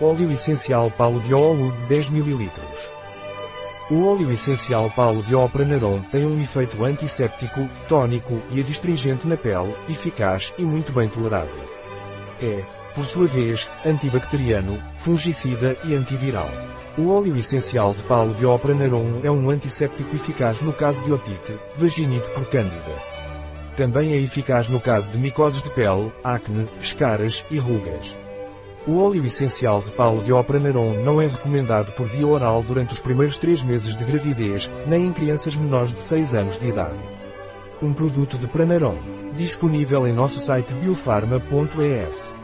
Óleo essencial Paulo de Olu 10 ml. O óleo essencial Paulo de Opranaron tem um efeito antisséptico, tônico e adstringente na pele, eficaz e muito bem tolerado. É, por sua vez, antibacteriano, fungicida e antiviral. O óleo essencial de Paulo de Opranaron é um antisséptico eficaz no caso de otite, vaginite por cândida. Também é eficaz no caso de micoses de pele, acne, escaras e rugas. O óleo essencial de Paulo de Opranaron não é recomendado por via oral durante os primeiros três meses de gravidez, nem em crianças menores de 6 anos de idade. Um produto de Pranaron. Disponível em nosso site biofarma.es.